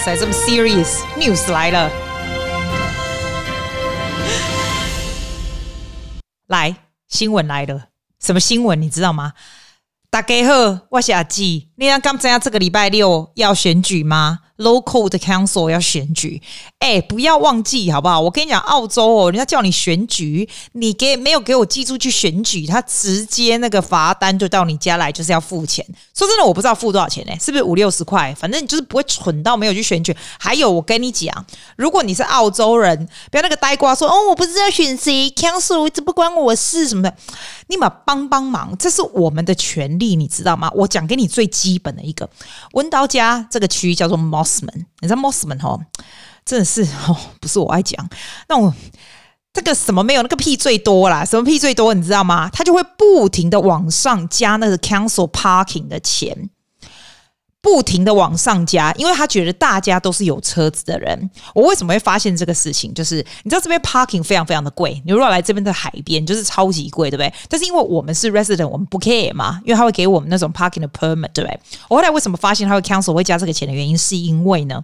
哇塞，这么 serious news 来了！来，新闻来了，什么新闻你知道吗？大家好，我是阿纪。你刚刚知道这个礼拜六要选举吗？Local 的 Council 要选举，哎、不要忘记好不好？我跟你讲，澳洲哦，人家叫你选举，你给没有给我寄出去选举，他直接那个罚单就到你家来，就是要付钱。说真的，我不知道付多少钱呢、是不是五六十块？反正你就是不会蠢到没有去选举。还有，我跟你讲，如果你是澳洲人，不要那个呆瓜说哦，我不知道选谁 Council，这不关我事什么的，你们帮帮忙，这是我们的权利，你知道吗？我讲给你最基基本的一个，温刀家这个区叫做 Mossman，。你知道 Mossman 哦，真的是 哦，不是我爱讲，那我这个什么没有那个屁最多啦，什么屁最多，你知道吗？他就会不停的往上加那个 Council Parking 的钱，不停的往上加，因为他觉得大家都是有车子的人。我为什么会发现这个事情？就是你知道这边 Parking 非常非常的贵，你如果来这边的海边，就是超级贵，对不对？但是因为我们是 Resident，我们不 care 嘛，因为他会给我们那种 Parking 的 Permit，对不对？我后来为什么发现他会 Council 会加这个钱的原因，是因为呢？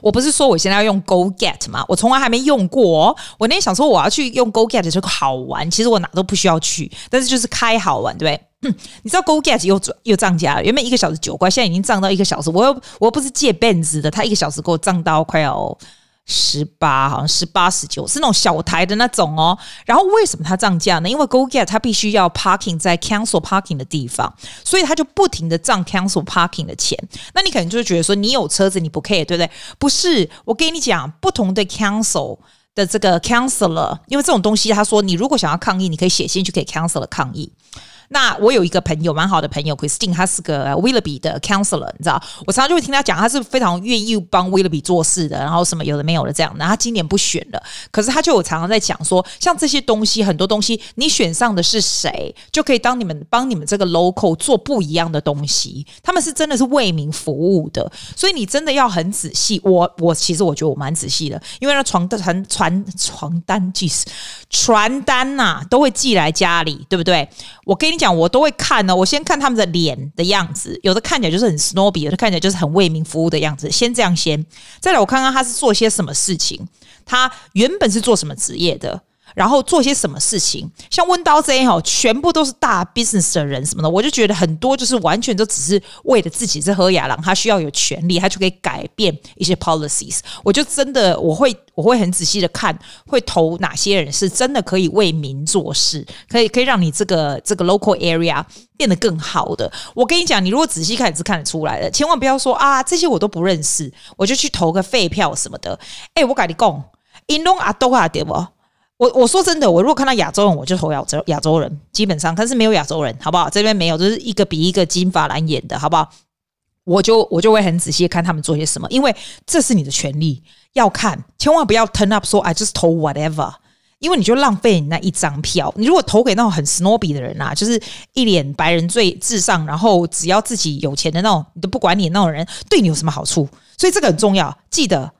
我不是说我现在要用 Go Get 吗？我从来还没用过。我那天想说我要去用 Go Get 这个好玩，其实我哪都不需要去，但是就是开好玩，对不对？你知道 Go Get 又又涨价了，原本一个小时九块，现在已经涨到一个小时。我又我又不是借 Benz 的，他一个小时给我涨到快要。十八，好像十八十九，是那种小台的那种哦。然后为什么它涨价呢？因为 Go Get 它必须要 parking 在 Council Parking 的地方，所以它就不停的涨 Council Parking 的钱。那你可能就会觉得说，你有车子你不 care，对不对？不是，我跟你讲，不同的 Council 的这个 Councilor，因为这种东西，他说你如果想要抗议，你可以写信去给 Councilor 抗议。那我有一个朋友，蛮好的朋友，Christine，他是个 Willaby 的 counselor，你知道，我常常就会听他讲，他是非常愿意帮 Willaby 做事的，然后什么有的没有的这样。然后他今年不选了，可是他就有常常在讲说，像这些东西，很多东西你选上的是谁，就可以当你们帮你们这个 local 做不一样的东西。他们是真的是为民服务的，所以你真的要很仔细。我我其实我觉得我蛮仔细的，因为那传传传传单寄传单呐、都会寄来家里，对不对？我跟你讲，我都会看呢。我先看他们的脸的样子，有的看起来就是很 snobby，有的看起来就是很为民服务的样子。先这样先，再来我看看他是做些什么事情，他原本是做什么职业的。然后做些什么事情，像温刀这样全部都是大 business 的人什么的，我就觉得很多就是完全都只是为了自己是喝。雅郎，他需要有权利，他就可以改变一些 policies。我就真的我会我会很仔细的看，会投哪些人是真的可以为民做事，可以可以让你这个这个 local area 变得更好的。我跟你讲，你如果仔细看也是看得出来的，千万不要说啊这些我都不认识，我就去投个废票什么的。哎，我跟你讲，因拢阿多啊对不？我我说真的，我如果看到亚洲人，我就投亚洲亚洲人，基本上，但是没有亚洲人，好不好？这边没有，就是一个比一个金发蓝眼的，好不好？我就我就会很仔细看他们做些什么，因为这是你的权利，要看，千万不要 turn up 说 I just 投 whatever，因为你就浪费你那一张票。你如果投给那种很 snobby 的人啊，就是一脸白人最至上，然后只要自己有钱的那种，你都不管你那种人，对你有什么好处？所以这个很重要，记得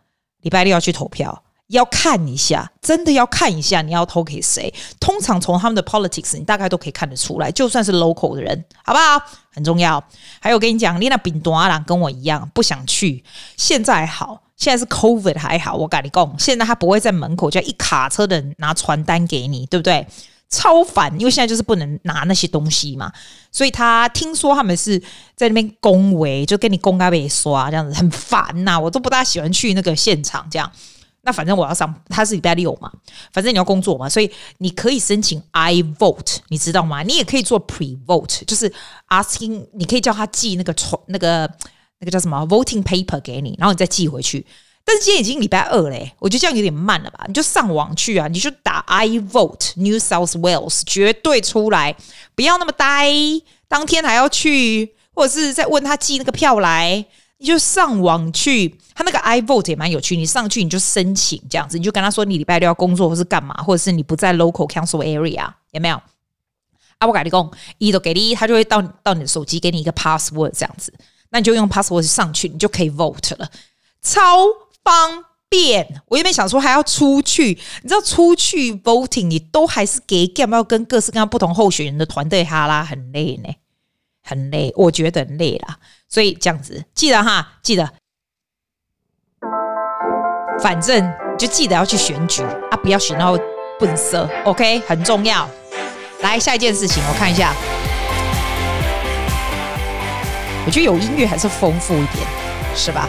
礼拜六要去投票。要看一下，真的要看一下，你要投给谁？通常从他们的 politics，你大概都可以看得出来。就算是 local 的人，好不好？很重要。还有，我跟你讲，你那饼多阿郎跟我一样不想去。现在还好，现在是 COVID 还好。我跟你讲，现在他不会在门口就一卡车的人拿传单给你，对不对？超烦，因为现在就是不能拿那些东西嘛。所以他听说他们是在那边恭维，就跟你公开被刷这样子，很烦呐、我都不大喜欢去那个现场这样。那反正我要上，他是礼拜六嘛，反正你要工作嘛，所以你可以申请 I vote，你知道吗？你也可以做 pre vote，就是 asking，你可以叫他寄那个传那个那个叫什么 voting paper 给你，然后你再寄回去。但是今天已经礼拜二嘞，我觉得这样有点慢了吧？你就上网去啊，你就打 I vote New South Wales，绝对出来，不要那么呆，当天还要去，或者是再问他寄那个票来。你就上网去，他那个 I vote 也蛮有趣。你上去你就申请这样子，你就跟他说你礼拜六要工作或是干嘛，或者是你不在 local council area 有没有？啊，我跟你讲，一都给你，他就会到到你的手机给你一个 password 这样子，那你就用 password 上去，你就可以 vote 了，超方便。我原本想说还要出去，你知道出去 voting 你都还是给 game 要跟各式各样不同候选人的团队哈拉，很累呢。很累，我觉得很累啦，所以这样子记得哈，记得反正就记得要去选举啊，不要选到笨色，OK，很重要。来下一件事情，我看一下，我觉得有音乐还是丰富一点，是吧？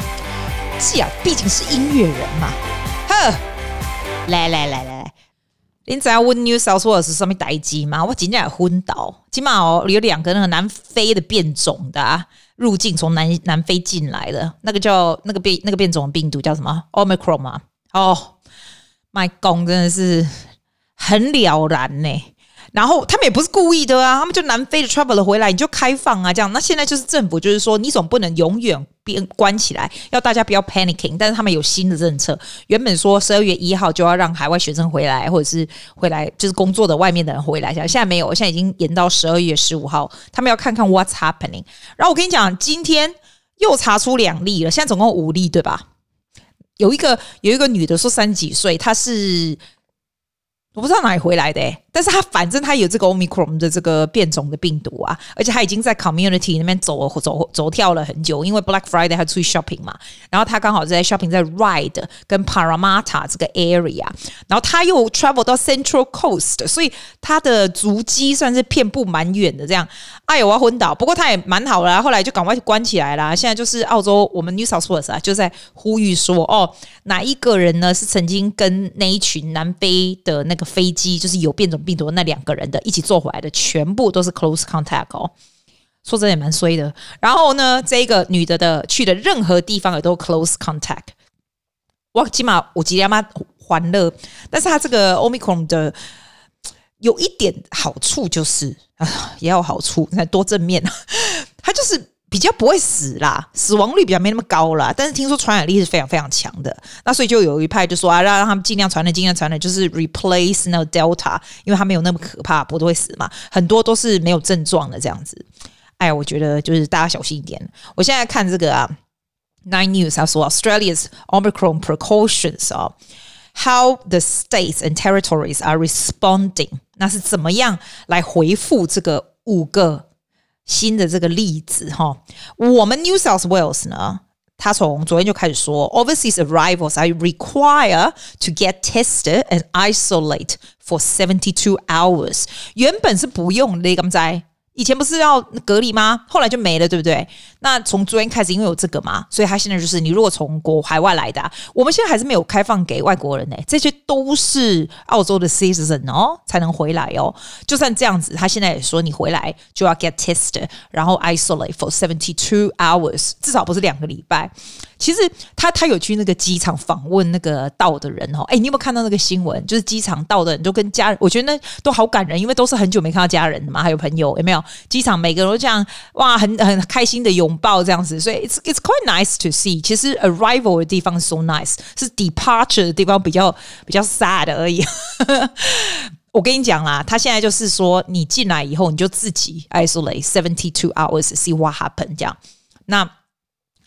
是啊，毕竟是音乐人嘛。呵，来来来来，你知道问 New South Wales 是什么代志吗？我今天也昏倒，起码哦有两个那个南非的变种的、啊、入境从南南非进来的，那个叫那个变那个变种病毒叫什么？Omicron 嘛。哦，My God，真的是很了然呢。然后他们也不是故意的啊，他们就南非的 traveler 回来，你就开放啊，这样。那现在就是政府就是说，你总不能永远变关起来，要大家不要 panicking。但是他们有新的政策，原本说十二月一号就要让海外学生回来，或者是回来就是工作的外面的人回来，现在没有，我现在已经延到十二月十五号，他们要看看 what's happening。然后我跟你讲，今天又查出两例了，现在总共五例，对吧？有一个有一个女的说三十几岁，她是。我不知道哪里回来的，欸，但是他反正他有这个 Omicron 的这个变种的病毒啊，而且他已经在 community 那边走走走跳了很久，因为 Black Friday 他出去 shopping 嘛，然后他刚好在 shopping 在 Ride 跟 Paramatta 这个 area，然后他又 travel 到 Central Coast，所以他的足迹算是遍布蛮远的这样。哎呦，我要昏倒！不过他也蛮好啦，后来就赶快关起来啦。现在就是澳洲我们 New South Wales 啊，就在呼吁说哦，哪一个人呢是曾经跟那一群南非的那个。飞机就是有变种病毒那两个人的一起坐回来的，全部都是 close contact 哦。说真的也蛮衰的。然后呢，这个女的的去的任何地方也都 close contact。我起码我今天妈欢乐，但是他这个 Omicron 的有一点好处就是啊，也有好处，你看多正面啊，他就是。比较不会死啦，死亡率比较没那么高啦。但是听说传染力是非常非常强的，那所以就有一派就说啊，让让他们尽量传染，尽量传染，就是 replace 那个 Delta，因为它没有那么可怕，不会死嘛。很多都是没有症状的这样子。哎，我觉得就是大家小心一点。我现在看这个啊，Nine News 他说 Australia's Omicron precautions 啊，how the states and territories are responding，那是怎么样来回复这个五个？新的这个例子哈，我们 New South Wales 呢，他从昨天就开始说，Overseas arrivals are required to get tested and isolate for seventy two hours。原本是不用的，咁在。以前不是要隔离吗？后来就没了，对不对？那从昨天开始，因为有这个嘛，所以他现在就是你如果从国海外来的，我们现在还是没有开放给外国人呢，这些都是澳洲的 citizen 哦，才能回来哦。就算这样子，他现在也说你回来就要 get tested，然后 isolate for seventy two hours，至少不是两个礼拜。其实他他有去那个机场访问那个到的人哦，哎，你有没有看到那个新闻？就是机场到的人都跟家人，我觉得那都好感人，因为都是很久没看到家人的嘛，还有朋友，有没有？机场每个人都这样哇，很很开心的拥抱这样子，所以 it's it's quite nice to see。其实 arrival 的地方 so nice，是 departure 的地方比较比较 sad 而已。我跟你讲啦，他现在就是说，你进来以后你就自己 isolate seventy two hours，see what happen 这样。那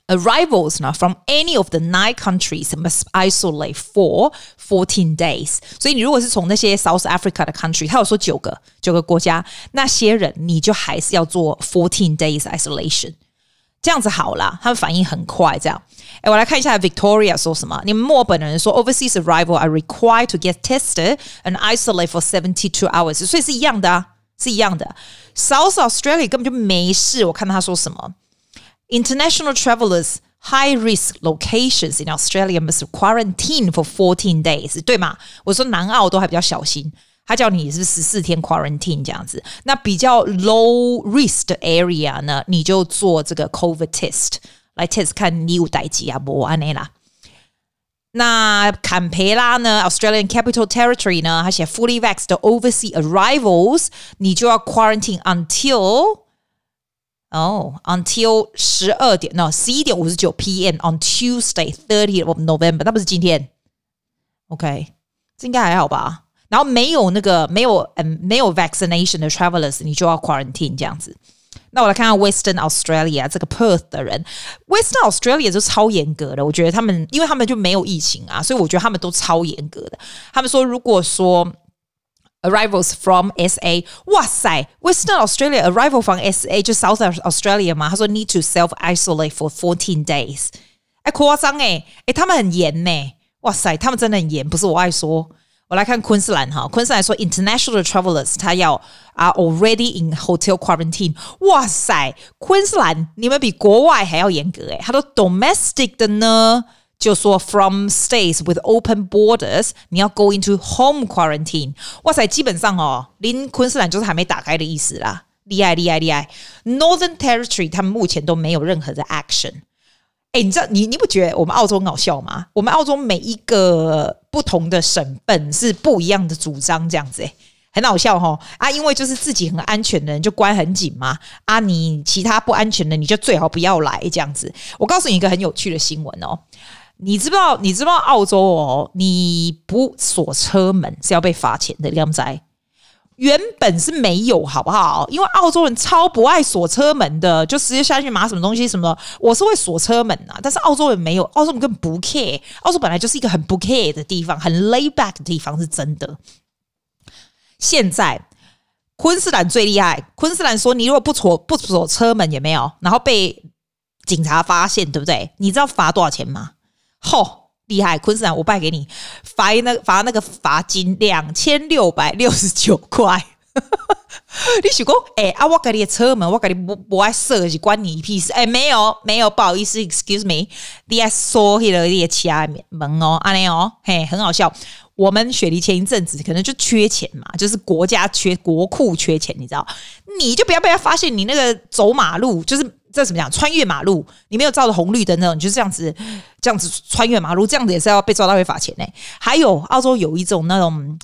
Arrivals 呢，from any of the nine countries must isolate for fourteen days。所以你如果是从那些 South Africa 的 country，他有说九个九个国家，那些人你就还是要做 fourteen days isolation。这样子好啦，他们反应很快。这样，哎，我来看一下 Victoria 说什么。你们墨尔本的人说，Overseas arrival are required to get tested and isolate for seventy two hours。所以是一样的啊，是一样的。South Australia 根本就没事。我看他说什么。 International travelers high risk locations in Australia must quarantine for fourteen days，对吗？我说南澳都还比较小心，他叫你是十四天 quarantine 这样子。那比较 low risk 的 area 呢，你就做这个 COVID test 来 test 看你有代志啊不安内啦。那坎培拉呢，Australian Capital Territory 呢，他写 fully vaxxed 的 overseas arrivals，你就要 quarantine until 哦、，until 十二点，no 十一点五十九 p.m. on Tuesday thirtieth of November，那不是今天？OK，这应该还好吧？然后没有那个没有嗯没有 vaccination 的 travelers，你就要 quarantine 这样子。那我来看看 Western Australia 这个 Perth 的人，Western Australia 就超严格的，我觉得他们因为他们就没有疫情啊，所以我觉得他们都超严格的。他们说，如果说 Arrivals from SA，哇塞，Western Australia arrival from SA 就 South Australia 嘛？他说 need to self isolate for fourteen days，哎，夸张哎，哎，他们很严呢。 哇塞，他们真的很严，不是我爱说。我来看昆士兰哈，昆士兰说 international travelers 他要 are already in hotel quarantine。哇塞，昆士兰你们比国外还要严格诶。他说 domestic 的呢， 就说 from states with open borders，你要 go into home quarantine。哇塞，基本上哦，临昆士兰就是还没打开的意思啦，厉害厉害厉害。Northern Territory 他们目前都没有任何的 action。哎，你知道你你不觉得我们澳洲很搞笑吗？我们澳洲每一个不同的省份是不一样的主张，这样子诶，很好笑哈啊！因为就是自己很安全的人就关很紧嘛啊，你其他不安全的你就最好不要来这样子。我告诉你一个很有趣的新闻哦，你知不知道？你知不知道澳洲哦？你不锁车门是要被罚钱的，靓仔。原本是没有，好不好？因为澳洲人超不爱锁车门的，就直接下去拿什么东西什么的。我是会锁车门啊，但是澳洲人没有，澳洲人根本不 care。澳洲本来就是一个很不 care 的地方，很 lay back 的地方，是真的。现在昆士兰最厉害，昆士兰说你如果不锁不锁车门也没有，然后被警察发现，对不对？你知道罚多少钱吗？吼！厉害，昆士兰，我拜给你罚那罚那个罚金两千六百六十九块。你许过哎啊，我给你的车门，我给你不不爱设计，关你屁事？哎，没有没有，不好意思，excuse me，你还说起了你的其他门哦，阿内哦，嘿，很好笑。我们雪梨前一阵子可能就缺钱嘛，就是国家缺国库缺钱，你知道？你就不要被他发现，你那个走马路就是。这怎么讲？穿越马路，你没有照着红绿灯那种，你就是这样子，这样子穿越马路，这样子也是要被抓到会罚钱呢。还有澳洲有一种那种，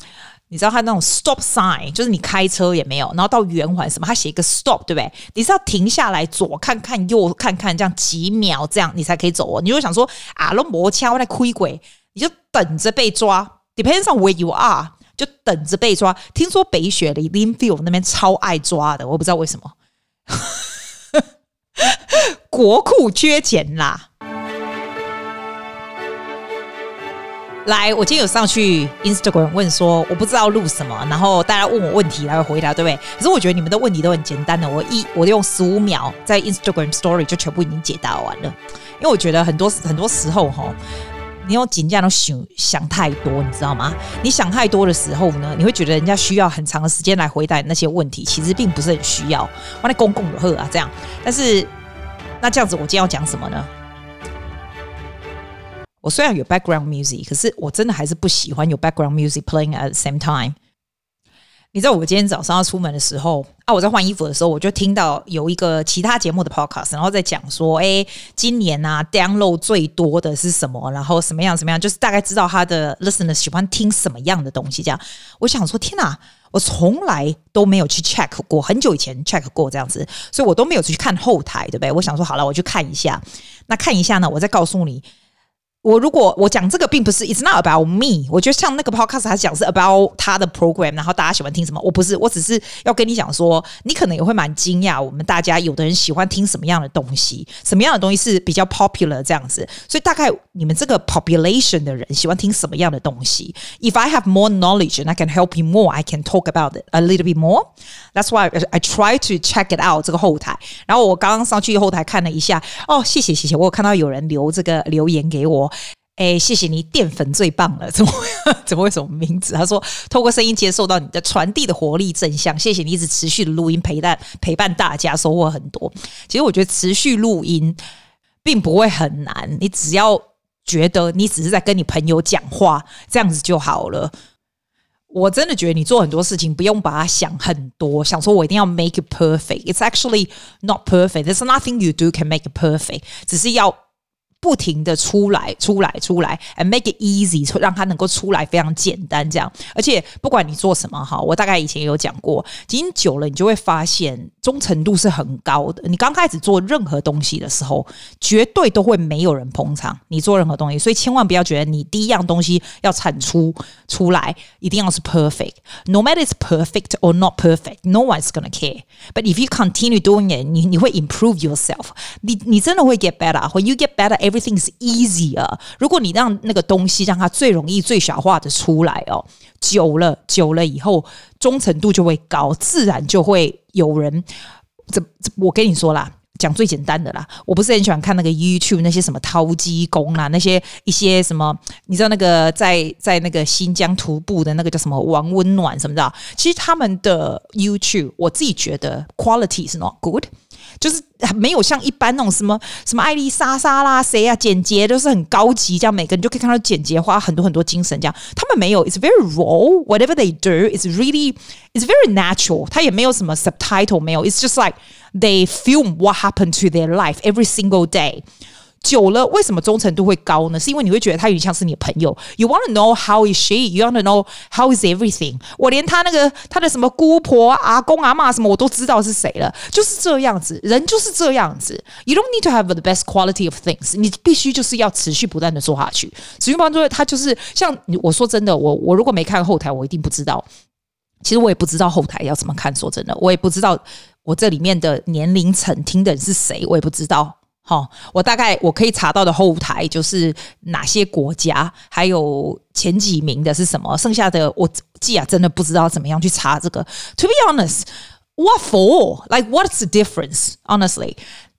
你知道他那种 stop sign，就是你开车也没有，然后到圆环什么，他写一个 stop，对不对？你是要停下来左看看右看看，这样几秒这样你才可以走哦。你就想说啊，那摩枪我在亏鬼，你就等着被抓。Depends on where you are，就等着被抓。听说北雪梨 Lindfield 那边超爱抓的，我不知道为什么。国库缺钱啦！来，我今天有上去 Instagram 问说，我不知道录什么，然后大家问我问题来回答，对不对？可是我觉得你们的问题都很简单的，我一我用十五秒在 Instagram Story 就全部已经解答完了。因为我觉得很多很多时候哈。你用紧张都想想太多，你知道吗？你想太多的时候呢，你会觉得人家需要很长的时间来回答那些问题，其实并不是很需要。我那公共的喝啊，这样。但是那这样子，我今天要讲什么呢？我虽然有 background music，可是我真的还是不喜欢有 background music playing at the same time。你知道我今天早上要出门的时候啊，我在换衣服的时候，我就听到有一个其他节目的 podcast，然后在讲说，哎，今年啊，download 最多的是什么？然后什么样什么样，就是大概知道他的 listeners 喜欢听什么样的东西。这样，我想说，天哪，我从来都没有去 check 过，很久以前 check 过这样子，所以我都没有去看后台，对不对？我想说，好了，我去看一下。那看一下呢，我再告诉你。我如果我讲这个，并不是 It's not about me。我觉得像那个 podcast，他讲是 about 他的 program，然后大家喜欢听什么？我不是，我只是要跟你讲说，你可能也会蛮惊讶，我们大家有的人喜欢听什么样的东西，什么样的东西是比较 popular 这样子。所以大概你们这个 population 的人喜欢听什么样的东西？If I have more knowledge and I can help you more, I can talk about it a little bit more. That's why I try to check it out 这个后台。然后我刚刚上去后台看了一下，哦，谢谢谢谢，我有看到有人留这个留言给我。哎，谢谢你，淀粉最棒了！怎么怎么会什么名字？他说，透过声音接受到你的传递的活力正向，谢谢你一直持续的录音陪伴陪伴大家，收获很多。其实我觉得持续录音并不会很难，你只要觉得你只是在跟你朋友讲话，这样子就好了。我真的觉得你做很多事情不用把它想很多，想说我一定要 make it perfect。It's actually not perfect. There's nothing you do can make it perfect，只是要。不停的出来，出来，出来，and make it easy，让它能够出来非常简单，这样。而且不管你做什么哈，我大概以前有讲过，经久了你就会发现忠诚度是很高的。你刚开始做任何东西的时候，绝对都会没有人捧场你做任何东西，所以千万不要觉得你第一样东西要产出出来一定要是 perfect。No matter it's perfect or not perfect, no one's gonna care. But if you continue doing it，你你会 improve yourself，你你真的会 get better。When you get better。Everything is easier。如果你让那个东西让它最容易、最小化的出来哦，久了、久了以后，忠诚度就会高，自然就会有人。这我跟你说啦，讲最简单的啦，我不是很喜欢看那个 YouTube 那些什么掏鸡公啊，那些一些什么，你知道那个在在那个新疆徒步的那个叫什么王温暖什么的，其实他们的 YouTube 我自己觉得 quality is not good。就是没有像一般那种什么什么艾丽莎莎啦，谁啊，简洁都是很高级，这样每个人就可以看到简洁花很多很多精神，这样他们没有，it's very raw。Whatever they do, it's really, it's very natural。他也没有什么 subtitle，没有，it's just like they film what happened to their life every single day。久了，为什么忠诚度会高呢？是因为你会觉得他有点像是你的朋友。You want to know how is she? You want to know how is everything? 我连他那个他的什么姑婆、阿公、阿嬷什么我都知道是谁了，就是这样子，人就是这样子。You don't need to have the best quality of things，你必须就是要持续不断的做下去。子云帮说他就是像我说真的，我我如果没看后台，我一定不知道。其实我也不知道后台要怎么看，说真的，我也不知道我这里面的年龄层听的人是谁，我也不知道。好，我大概我可以查到的后台就是哪些国家，还有前几名的是什么，剩下的我记啊，真的不知道怎么样去查这个。To be honest, what for? Like, what's the difference? Honestly，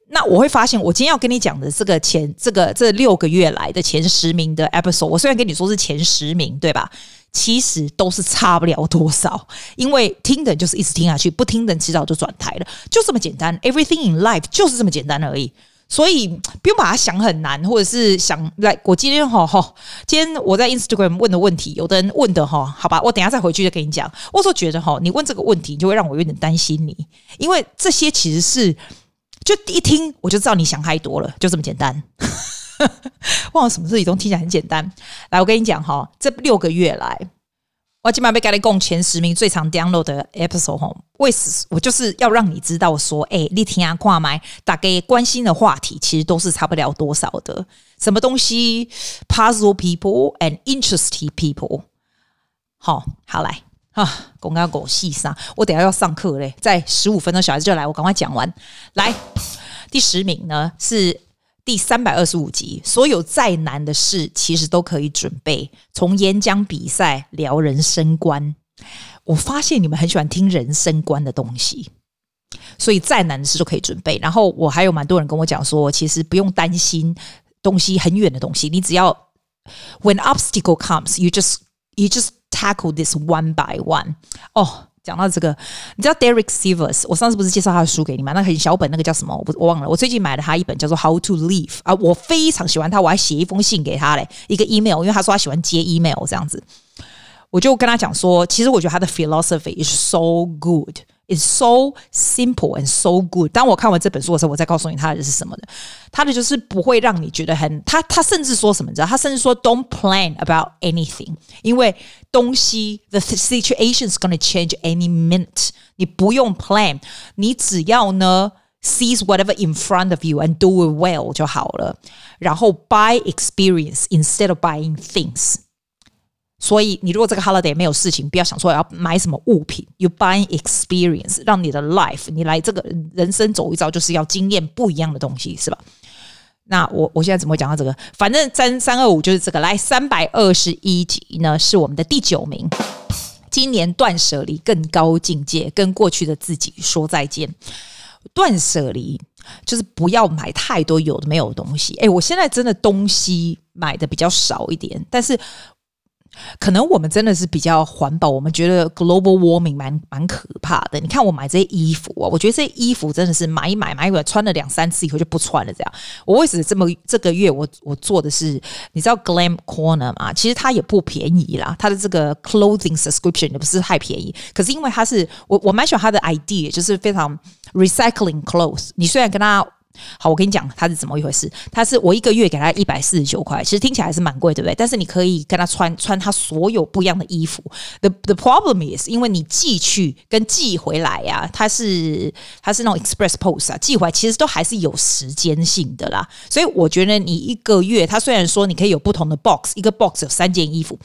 那我会发现，我今天要跟你讲的这个前这个这六个月来的前十名的 episode，我虽然跟你说是前十名，对吧？其实都是差不了多少，因为听的就是一直听下去，不听的迟早就转台了，就这么简单。Everything in life 就是这么简单而已。所以不用把它想很难，或者是想来。我今天哈哈，今天我在 Instagram 问的问题，有的人问的哈，好吧，我等下再回去再跟你讲。我说觉得哈，你问这个问题就会让我有点担心你，因为这些其实是就一听我就知道你想太多了，就这么简单。忘了什么事情都听起来很简单。来，我跟你讲哈，这六个月来。我今晚被改了共前十名最常 download 的 episode 吼，为此我就是要让你知道说，哎，你听下挂麦，大概关心的话题其实都是差不了多少的。什么东西 puzzle people and interesting people，好，好来啊，公告狗细沙，我等下要上课嘞，在十五分钟小孩子就来，我赶快讲完。来，第十名呢是。第三百二十五集，所有再难的事其实都可以准备。从演讲比赛聊人生观，我发现你们很喜欢听人生观的东西，所以再难的事都可以准备。然后我还有蛮多人跟我讲说，其实不用担心东西很远的东西，你只要 When obstacle comes, you just you just tackle this one by one。哦。讲到这个，你知道 Derek Sivers？我上次不是介绍他的书给你吗？那很小本，那个叫什么？我不我忘了。我最近买了他一本，叫做《How to Live》啊，我非常喜欢他，我还写一封信给他嘞，一个 email，因为他说他喜欢接 email 这样子。我就跟他讲说，其实我觉得他的 philosophy is so good。It's so simple and so good。当我看完这本书的时候，我再告诉你他的是什么的。他的就是不会让你觉得很他他甚至说什么你知道？他甚至说 Don't plan about anything，因为东西 the situation is gonna change any minute。你不用 plan，你只要呢 seize whatever in front of you and do it well 就好了。然后 buy experience instead of buying things。 所以，你如果这个 holiday 没有事情，不要想说要买什么物品，you buy experience，让你的 life，你来这个人生走一遭，就是要经验不一样的东西，是吧？那我我现在怎么会讲到这个？反正三三二五就是这个。来，三百二十一集呢，是我们的第九名。今年断舍离更高境界，跟过去的自己说再见。断舍离就是不要买太多有的没有的东西。诶，我现在真的东西买的比较少一点，但是。可能我们真的是比较环保，我们觉得 global warming 蛮蛮可怕的。你看我买这些衣服啊，我觉得这些衣服真的是买一买买一买，穿了两三次以后就不穿了。这样，我为什么这么这个月我我做的是，你知道 Glam Corner 吗？其实它也不便宜啦，它的这个 clothing subscription 也不是太便宜。可是因为它是我我蛮喜欢它的 idea，就是非常 recycling clothes。你虽然跟它。好，我跟你讲，它是怎么一回事？它是我一个月给他一百四十九块，其实听起来还是蛮贵，对不对？但是你可以跟他穿穿他所有不一样的衣服。The the problem is，因为你寄去跟寄回来呀、啊，它是它是那种 express post 啊，寄回来其实都还是有时间性的啦。所以我觉得你一个月，它虽然说你可以有不同的 box，一个 box 有三件衣服。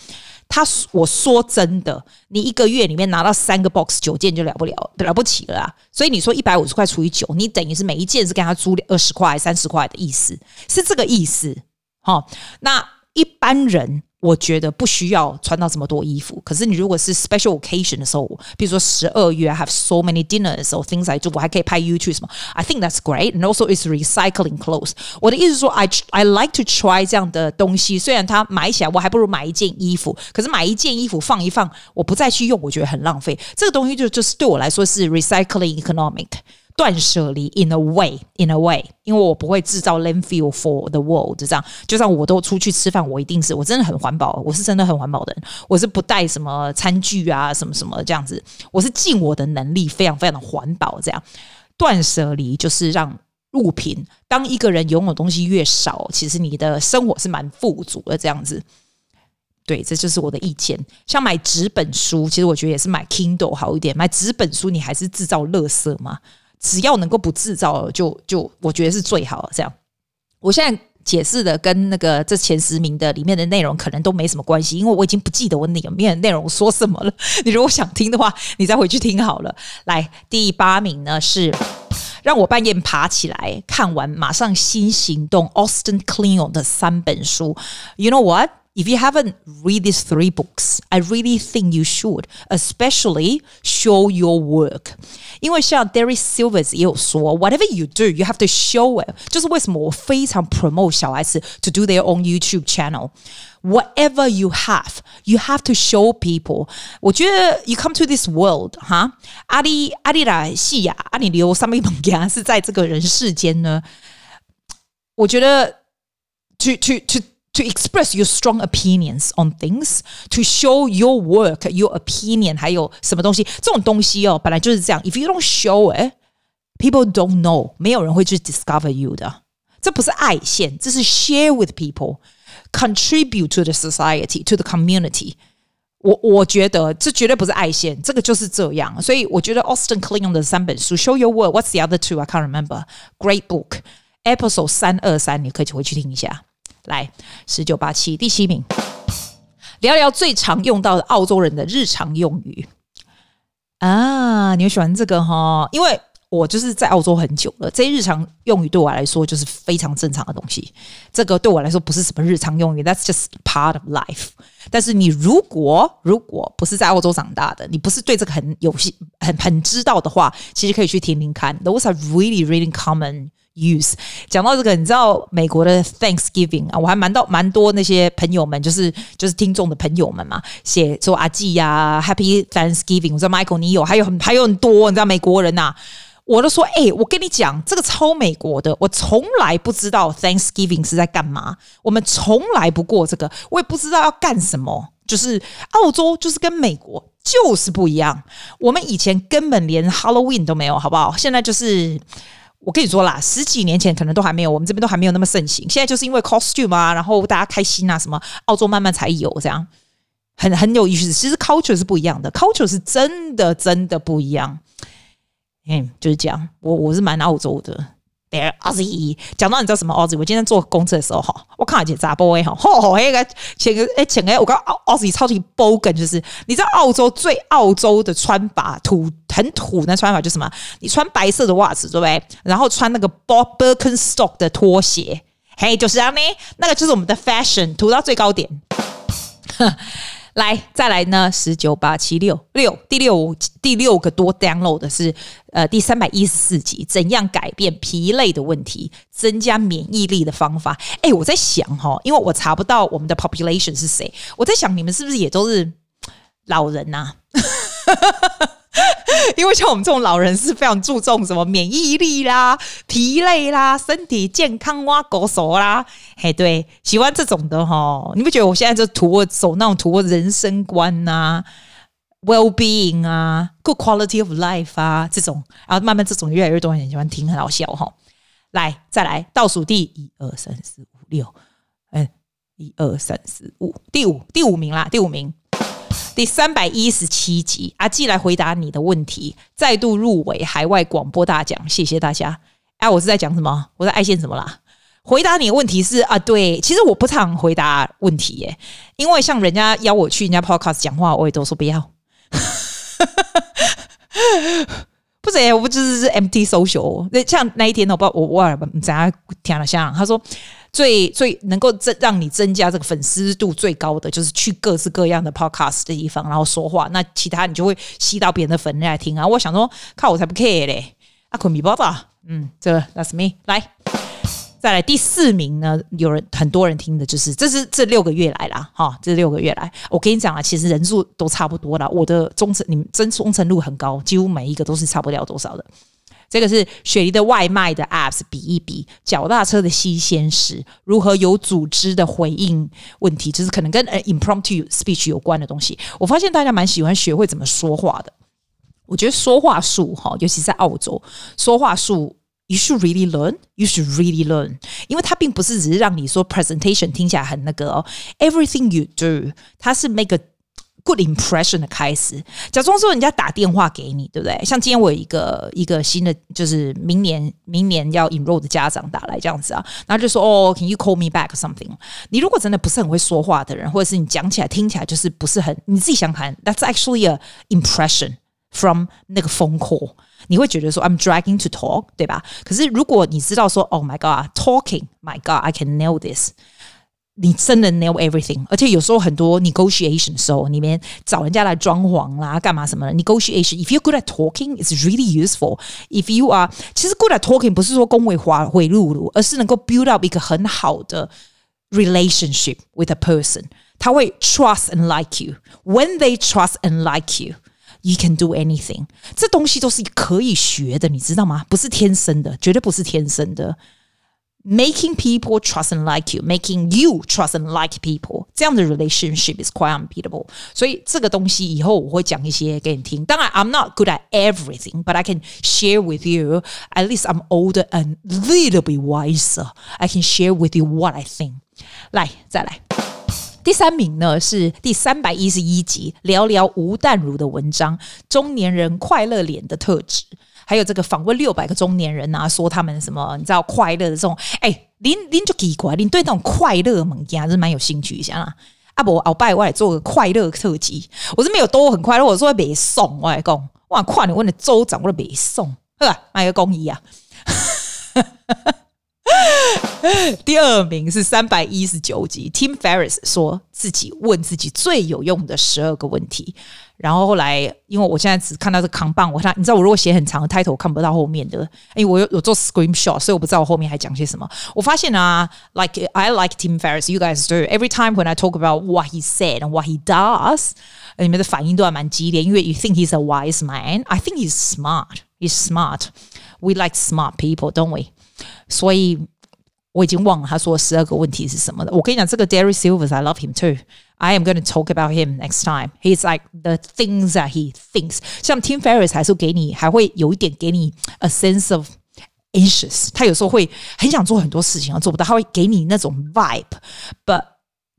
他我说真的，你一个月里面拿到三个 box 九件就了不了了不起了啦。所以你说一百五十块除以九，你等于是每一件是跟他租二十块、三十块的意思，是这个意思。好，那一般人我觉得不需要穿到这么多衣服。可是你如果是 special occasion 的时候，比如说十二月 I have so many dinners or things I do，我还可以拍 YouTube 什么。I think that's great and also it's recycling clothes。我的意思是说，I I like to try 这样的东西。虽然它买起来我还不如买一件衣服，可是买一件衣服放一放，我不再去用，我觉得很浪费。这个东西就就是对我来说是 recycling economic。 断舍离，in a way，in a way，因为我不会制造 landfill for the world，这样。就算我都出去吃饭，我一定是我真的很环保，我是真的很环保的人。我是不带什么餐具啊，什么什么这样子。我是尽我的能力，非常非常的环保。这样断舍离就是让物品，当一个人拥有东西越少，其实你的生活是蛮富足的。这样子，对，这就是我的意见。像买纸本书，其实我觉得也是买 Kindle 好一点。买纸本书，你还是制造垃圾嘛。只要能够不制造，就就我觉得是最好的。这样，我现在解释的跟那个这前十名的里面的内容可能都没什么关系，因为我已经不记得我里面的内容说什么了。你如果想听的话，你再回去听好了。来，第八名呢是让我半夜爬起来看完，马上新行动。Austin Kleon 的三本书，You know what? what？If you haven't read these three books, I really think you should, especially show your work. 因为像 Derek Sivers 也有说，whatever you do, you have to show it. 就是为什么我非常 promote 小孩子 to do their own YouTube channel. Whatever you have, you have to show people. 我觉得 you come to this world, 哈，阿里阿里来西亚，阿里留上面本家是在这个人世间呢。我觉得 to to to to express your strong opinions on things, to show your work, your opinion，还有什么东西？这种东西哦，本来就是这样。If you don't show it, people don't know，没有人会去 discover you 的。这不是爱线，这是 share with people, contribute to the society, to the community。我我觉得这绝对不是爱线，这个就是这样。所以我觉得 Austin Kleon 的三本书，Show Your Work, What's the other two? I can't remember. Great book. Episode 三二三，你可以回去听一下。 来，十九八七第七名，聊聊最常用到的澳洲人的日常用语啊！你们喜欢这个哈？因为我就是在澳洲很久了，这些日常用语对我来说就是非常正常的东西。这个对我来说不是什么日常用语，That's just part of life。但是你如果如果不是在澳洲长大的，你不是对这个很有兴、很很知道的话，其实可以去听听看。Those are really, really common. Use 讲到这个，你知道美国的 Thanksgiving 啊，我还蛮到蛮多那些朋友们，就是就是听众的朋友们嘛，写说阿季呀、Happy Thanksgiving。我说 Michael 你有，还有很还有很多，你知道美国人呐、啊，我都说哎、我跟你讲，这个超美国的，我从来不知道 Thanksgiving 是在干嘛，我们从来不过这个，我也不知道要干什么，就是澳洲就是跟美国就是不一样，我们以前根本连 Halloween 都没有，好不好？现在就是。我跟你说啦，十几年前可能都还没有，我们这边都还没有那么盛行。现在就是因为 costume 啊，然后大家开心啊，什么澳洲慢慢才有这样，很很有意思。其实 culture 是不一样的，culture 是真的真的不一样。嗯，就是这样。我我是蛮澳洲的。对，Aussie，讲到你知道什么 Aussie？我今天坐公车的时候哈，我看到一个查甫的哈，吼吼，那个前个哎前个，我讲 Aussie 超级 bogan，就是你知道澳洲最澳洲的穿法，土很土的穿法就是什么？你穿白色的袜子，对不对？然后穿那个 Bob Birkenstock 的拖鞋，嘿，就是这样呢，那个就是我们的 fashion，土到最高点。来，再来呢？十九八七六六第六第六个多 download 的是呃第三百一十四集，怎样改变疲累的问题，增加免疫力的方法？哎，我在想哈，因为我查不到我们的 population 是谁，我在想你们是不是也都是老人呐、啊？因为像我们这种老人是非常注重什么免疫力啦、疲累啦、身体健康哇、狗手啦，嘿，对，喜欢这种的哈。你不觉得我现在就图我走那种图我人生观呐、well being 啊、good quality of life 啊这种，然后慢慢这种越来越多人喜欢听，很好笑哈。来，再来倒数第一二三四五六，嗯，一二三四五，第五第五名啦，第五名。第三百一十七集，阿季来回答你的问题，再度入围海外广播大奖，谢谢大家。哎，我是在讲什么？我在爱线什么啦？回答你的问题是啊，对，其实我不常回答问题耶，因为像人家邀我去人家 podcast 讲话，我也都说不要。不是，我不就是 MT social。那像那一天呢，我不知道我我怎样听了像他说。最最能够增让你增加这个粉丝度最高的，就是去各式各样的 podcast 的地方，然后说话。那其他你就会吸到别人的粉来听啊。我想说，靠，我才不 care 嘞！阿坤米包吧，嗯，这 that's me。来，再来第四名呢，有人很多人听的就是，这是这六个月来啦，哈，这六个月来，我跟你讲啊，其实人数都差不多啦。我的忠诚，你们真忠诚度很高，几乎每一个都是差不了多少的。这个是雪梨的外卖的 apps 比一比，脚踏车的新鲜事，如何有组织的回应问题，就是可能跟呃 impromptu speech 有关的东西。我发现大家蛮喜欢学会怎么说话的。我觉得说话术哈，尤其在澳洲，说话术 you should really learn，you should really learn，因为它并不是只是让你说 presentation 听起来很那个哦，everything you do，它是 make a Good impression 的开始，假装说人家打电话给你，对不对？像今天我有一个一个新的，就是明年明年要 enroll 的家长打来这样子啊，然后就说哦，Can you call me back something？你如果真的不是很会说话的人，或者是你讲起来听起来就是不是很，你自己想看，That's actually a impression from 那个 phone call，你会觉得说 I'm dragging to talk，对吧？可是如果你知道说 Oh my God，talking，My God，I can nail this。你真的 know everything，而且有时候很多 negotiation 的时候，里面找人家来装潢啦，干嘛什么的 negotiation，if you're good at talking，it's really useful。if you are，其实 good at talking 不是说恭维华会露露，而是能够 build up 一个很好的 relationship with a person。他会 trust and like you。When they trust and like you，you can do anything。这东西都是可以学的，你知道吗？不是天生的，绝对不是天生的。 Making people trust and like you, making you trust and like people，这样的 relationship is quite unbeatable。所以这个东西以后我会讲一些给你听。当然，I'm not good at everything, but I can share with you. At least I'm older and little bit wiser. I can share with you what I think。来，再来，第三名呢是第三百一十一集，聊聊吴淡如的文章，中年人快乐脸的特质。 还有这个访问六百个中年人啊，说他们什么你知道快乐的这种，哎，您您就奇怪，您对那种快乐物件是蛮有兴趣一下啦。阿伯鳌拜我来做个快乐特辑，我是没有多很快乐，我说没送，我来讲，哇，快你问的州长我都没送，呵，买个公益啊。第二名是三百一十九集，Tim Ferris 说自己问自己最有用的十二个问题。然后后来，因为我现在只看到这扛棒，我看你知道，我如果写很长的 title，我看不到后面的。因为我有有做 screenshot，所以我不知道我后面还讲些什么。我发现啊，like I like Tim Ferriss，you guys do every time when I talk about what he said and what he does，你们的反应都还蛮激烈，因为 you think he's a wise man，I think he's smart，he's smart。We like smart people，don't we？所以我已经忘了他说十二个问题是什么的。我跟你讲，这个 Derek Sivers，I love him too。 I am going to talk about him next time. He's like the things that he thinks. 像 Tim Ferriss 还是给你，还会有一点给你 a sense of anxious。他有时候会很想做很多事情，而做不到，他会给你那种 vibe。But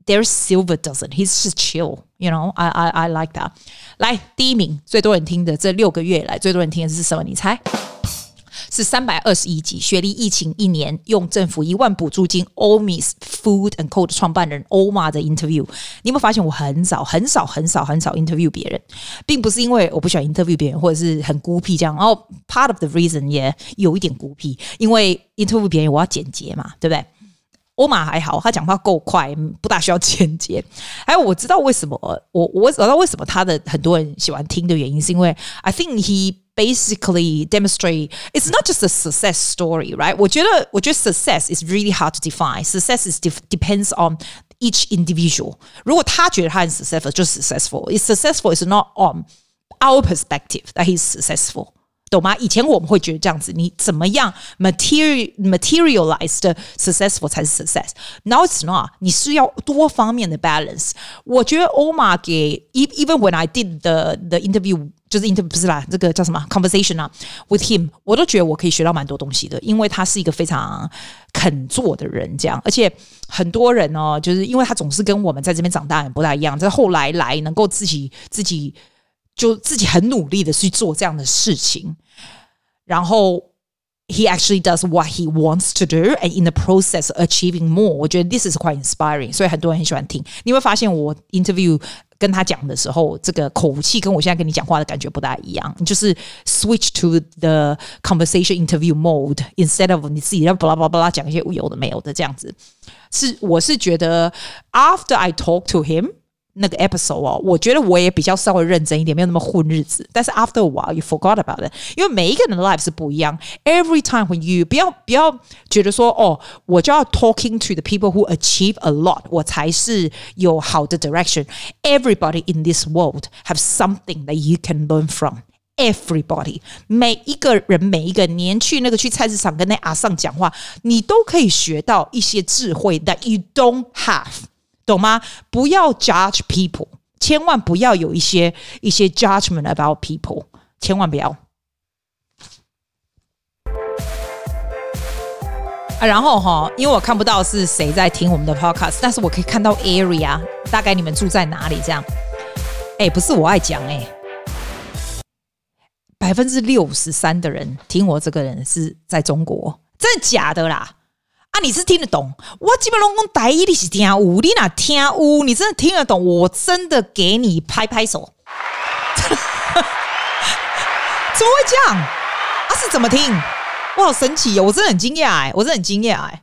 Derek Sivers doesn't. He's just chill. You know, I I I like that. 来，第一名最多人听的这六个月来最多人听的是什么？你猜？ 是三百二十一集，学历疫情一年，用政府一万补助金，Omi's Food and Co 的创办人 Oma 的 interview。你有没有发现我很少、很少、很少、很少 interview 别人，并不是因为我不喜欢 interview 别人，或者是很孤僻这样。然后 part of the reason 也有一点孤僻，因为 interview 别人我要简洁嘛，对不对？欧玛还好，他讲话够快，不大需要简洁。还有我知道为什么我我知道为什么他的很多人喜欢听的原因，是因为 I think he basically demonstrate it's not just a success story, right？我觉得我觉得 success is really hard to define. Success is depends on each individual. 如果他觉得他很 successful，就是 successful. It's successful is not on our perspective that he's successful. 懂吗？以前我们会觉得这样子，你怎么样 material materialized successful 才是 success。Now it's not，你是要多方面的 balance。我觉得欧玛给 even when I did the the interview， 就是 interview 不是啦，这个叫什么 conversation 啊，with him，我都觉得我可以学到蛮多东西的，因为他是一个非常肯做的人，这样。而且很多人哦，就是因为他总是跟我们在这边长大很不大一样，在后来来能够自己自己。就自己很努力的去做这样的事情，然后 he actually does what he wants to do, and in the process achieving more。我觉得 this is quite inspiring，所以很多人很喜欢听。你会发现我 interview 跟他讲的时候，这个口气跟我现在跟你讲话的感觉不大一样，就是 switch to the conversation interview mode instead of 你自己要巴拉巴拉巴拉讲一些有的没有的这样子。是，我是觉得 after I talk to him。 那个 episode 哦，我觉得我也比较稍微认真一点，没有那么混日子。但是 after a while you forgot about it，因为每一个人的 life 是不一样。Every time when you 不要不要觉得说哦，我就要 talking to the people who achieve a lot，我才是有好的 direction。Everybody in this world have something that you can learn from。Everybody，每一个人，每一个年去那个去菜市场跟那阿桑讲话，你都可以学到一些智慧 that you don't have。 懂吗？不要 judge people，千万不要有一些一些 judgment about people，千万不要。啊，然后哈，因为我看不到是谁在听我们的 podcast，但是我可以看到 area，大概你们住在哪里这样。哎，不是我爱讲哎，百分之六十三的人听我这个人是在中国，真的假的啦？啊，你是听得懂？我基本拢讲台语，你是听有，你哪听有？你真的听得懂？我真的给你拍拍手。怎么会这样？啊，是怎么听？我好神奇哦！我真的很惊讶哎，我真的很惊讶哎。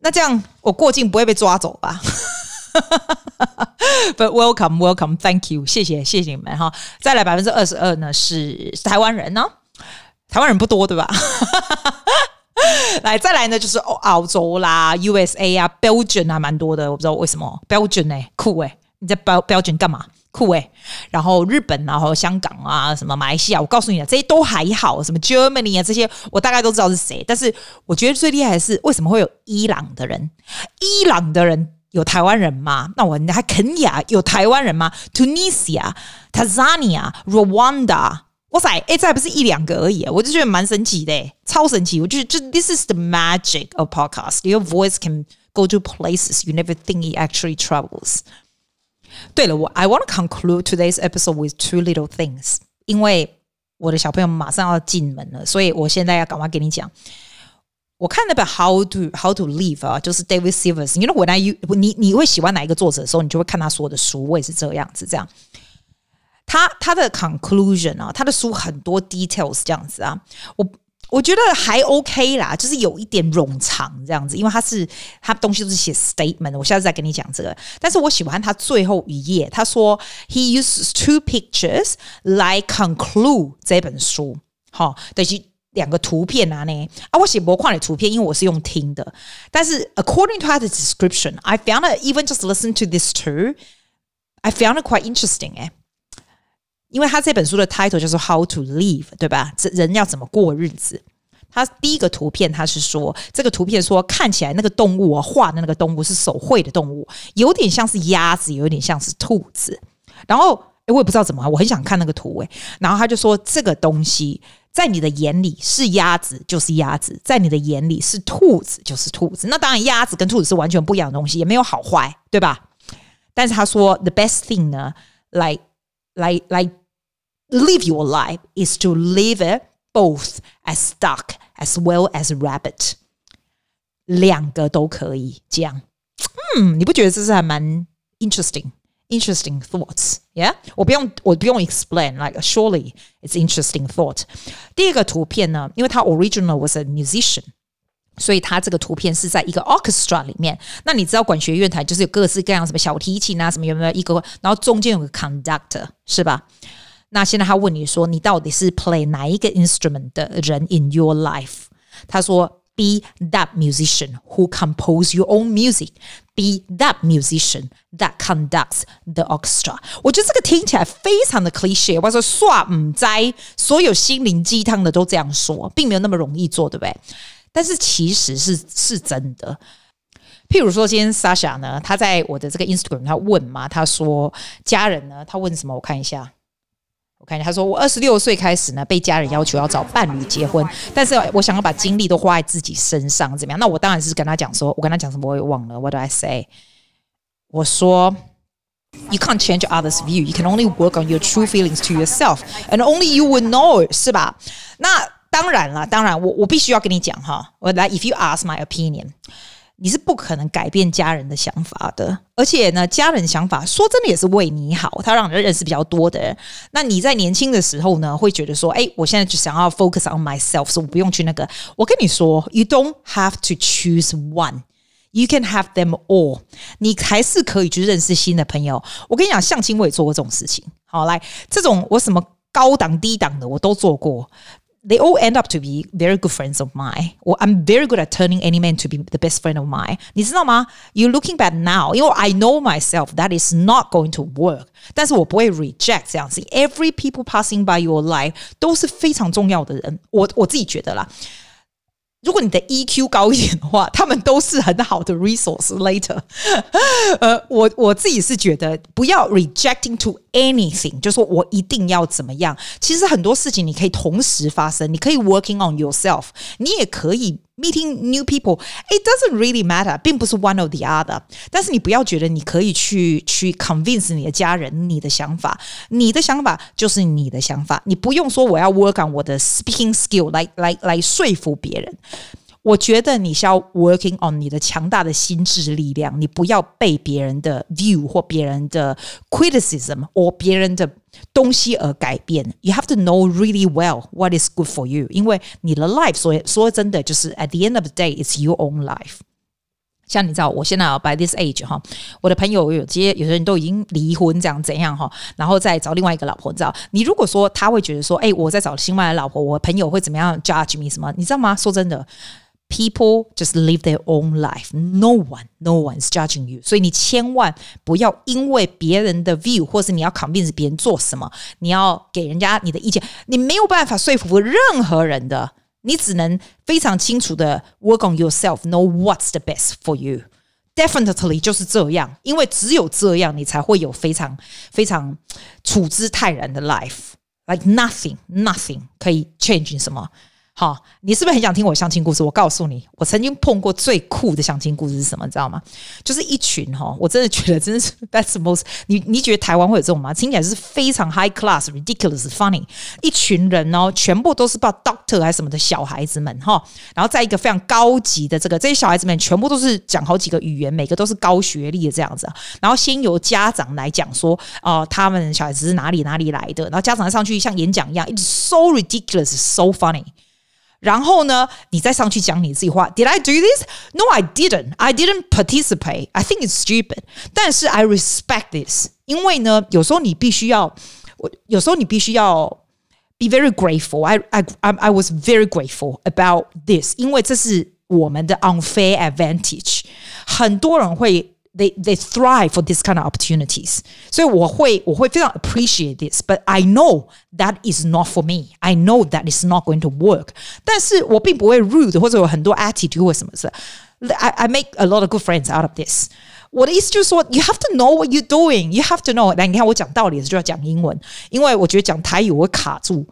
那这样我过境不会被抓走吧？But welcome, welcome, thank you，谢谢谢谢你们哈。再来百分之二十二呢，是台湾人呢？台湾人不多对吧？来，再来呢，就是澳洲啦、USA 啊、Belgium 啊，蛮多的。我不知道为什么 Belgium 呢、酷诶、你在 Bel Belgium 干嘛？酷诶、然后日本啊，和香港啊，什么马来西亚，我告诉你啊，这些都还好。什么 Germany 啊，这些我大概都知道是谁。但是我觉得最厉害的是，为什么会有伊朗的人？伊朗的人有台湾人吗？那我还肯亚有台湾人吗？Tunisia、Tanzania、Rwanda。哇塞，哎，这还不是一两个而已，我就觉得蛮神奇的，超神奇。我就就 This is the magic of podcast. Your voice can go to places you never think it actually travels. 对了，我 I want to conclude today's episode with two little things，因为我的小朋友马上要进门了，所以我现在要赶快跟你讲。我看那本 How to How to Live 啊，就是 David Silvers。因为我那你你你会喜欢哪一个作者的时候，你就会看他说的书。我也是这样子，这样。 他他的 conclusion 啊，他的书很多 details 这样子啊，我我觉得还 OK 啦，就是有一点冗长这样子，因为他是他东西都是写 statement，我下次再跟你讲这个。但是我喜欢他最后一页，他说 he uses two pictures like conclude 这本书，好，等于两个图片啊呢啊，我写模块的图片，因为我是用听的，但是 according to 他的 description，I found it even just listen to this too，I found it quite interesting 哎。 因为他这本书的 title 就是 How to Live，对吧？这人要怎么过日子？他第一个图片，他是说这个图片说看起来那个动物啊，画的那个动物是手绘的动物，有点像是鸭子，有点像是兔子。然后，诶，我也不知道怎么，我很想看那个图诶。然后他就说这个东西在你的眼里是鸭子就是鸭子，在你的眼里是兔子就是兔子。那当然，鸭子跟兔子是完全不一样的东西，也没有好坏，对吧？但是他说 the best thing 呢来来来 Live your life is to live it both as duck as well as rabbit，两个都可以这样。嗯，你不觉得这是还蛮 interesting interesting thoughts？Yeah，我不用我不用 explain，like surely it's interesting thought。第一个图片呢，因为它 original was a musician，所以它这个图片是在一个 orchestra 里面。那你知道管弦乐团就是有各式各样什么小提琴啊，什么有没有一个，然后中间有个 conductor 是吧？ 那现在他问你说，你到底是 play 哪一个 instrument 的人 in your life？他说，be that musician who compose your own music. Be that musician that conducts the orchestra。我觉得这个听起来非常的 cliche，我说耍唔在，所有心灵鸡汤的都这样说，并没有那么容易做，对不对？但是其实是是真的。譬如说，今天 Sasha 呢，他在我的这个 Instagram 他问嘛，他说家人呢，他问什么？我看一下。我看见他说，我二十六岁开始呢，被家人要求要找伴侣结婚，但是我想要把精力都花在自己身上，怎么样？那我当然是跟他讲说，我跟他讲什么我也忘了。What do I say？我说，You can't change others' view. You can only work on your true feelings to yourself, and only you will know，是吧？那当然了，当然我我必须要跟你讲哈，我来，if you ask my opinion。你是不可能改变家人的想法的，而且呢，家人想法说真的也是为你好，他让人认识比较多的人。那你在年轻的时候呢，会觉得说，哎，我现在就想要 focus on myself，所以我不用去那个。我跟你说，you don't have to choose one，you can have them all。你还是可以去认识新的朋友。我跟你讲，相亲我也做过这种事情。好，来，这种我什么高档低档的我都做过。They all end up to be very good friends of mine. Or I'm very good at turning any man to be the best friend of mine. 你知道吗？You looking back now，因为 I know myself that is not going to work。但是我不会 reject 这样子。Every people passing by your life 都是非常重要的人。我我自己觉得啦。 如果你的 EQ 高一点的话，他们都是很好的 resource later。呃，我我自己是觉得不要 rejecting to anything，就说我一定要怎么样。其实很多事情你可以同时发生，你可以 working on yourself，你也可以。Meeting new people, it doesn't really matter，并不是 one or the other。但是你不要觉得你可以去去 convince 你的家人你的想法，你的想法就是你的想法，你不用说我要 work on 我的 speaking skill 来来来说服别人。 我觉得你是要 working on 你的强大的心智力量，你不要被别人的 view 或别人的 criticism 或别人的东西而改变。You have to know really well what is good for you，因为你的 life，所以说真的就是 at the end of the day，it's your own life。像你知道，我现在啊，by this age 哈，我的朋友有些有些人都已经离婚，这样怎样哈，然后再找另外一个老婆，你知道？你如果说他会觉得说，哎，我在找新外的老婆，我朋友会怎么样 judge me 什么？你知道吗？说真的。People just live their own life. No one, no one is judging you. 所以你千万不要因为别人的 view，或是你要 convince 别人做什么，你要给人家你的意见，你没有办法说服任何人的。你只能非常清楚的 work on yourself, know what's the best for you. Definitely 就是这样，因为只有这样，你才会有非常非常处之泰然的 life. Like nothing, nothing 可以 change 什么。 好，你是不是很想听我相亲故事？我告诉你，我曾经碰过最酷的相亲故事是什么？你知道吗？就是一群哈，我真的觉得真的是 That's most。你你觉得台湾会有这种吗？听起来是非常 high class、ridiculous、funny。一群人哦，全部都是报 doctor 还是什么的小孩子们哈。然后在一个非常高级的这个，这些小孩子们全部都是讲好几个语言，每个都是高学历的这样子。然后先由家长来讲说，哦、他们小孩子是哪里哪里来的。然后家长上去像演讲一样，it's so ridiculous, so funny。然后呢，你再上去讲你自己话。Did I do this? No, I didn't. I didn't participate. I think it's stupid. 但是 I respect this，因为呢，有时候你必须要，我有时候你必须要 be very grateful. I I I was very grateful about this，因为这是我们的 unfair advantage。很多人会。 They they thrive for this kind of opportunities，所以我会我会非常 appreciate this，but I know that is not for me. I know that is not going to work。但是我并不会 rude 或者有很多 attitude 或什么事。I I make a lot of good friends out of this。我的意思就是说，you have to know what you're doing. You have to know。来，你看我讲道理的时候就要讲英文，因为我觉得讲台语我会卡住。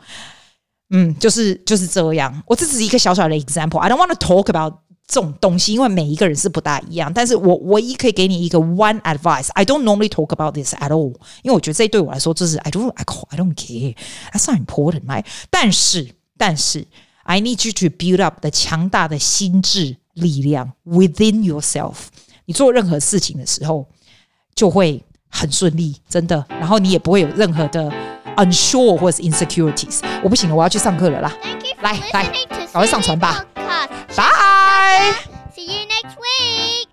嗯，就是就是这样。我这只是一个小小的 example。I don't want to talk about。 这种东西，因为每一个人是不大一样，但是我唯一可以给你一个 one advice。I don't normally talk about this at all，因为我觉得这对我来说就是 I don't I don't care that's not important right？但是但是 I need you to build up 的强大的心智力量 within yourself。你做任何事情的时候就会很顺利，真的。然后你也不会有任何的 unsure 或者是 insecurities。我不行了，我要去上课了啦！来来，赶快上传吧，拜 Podcast,，See you next week。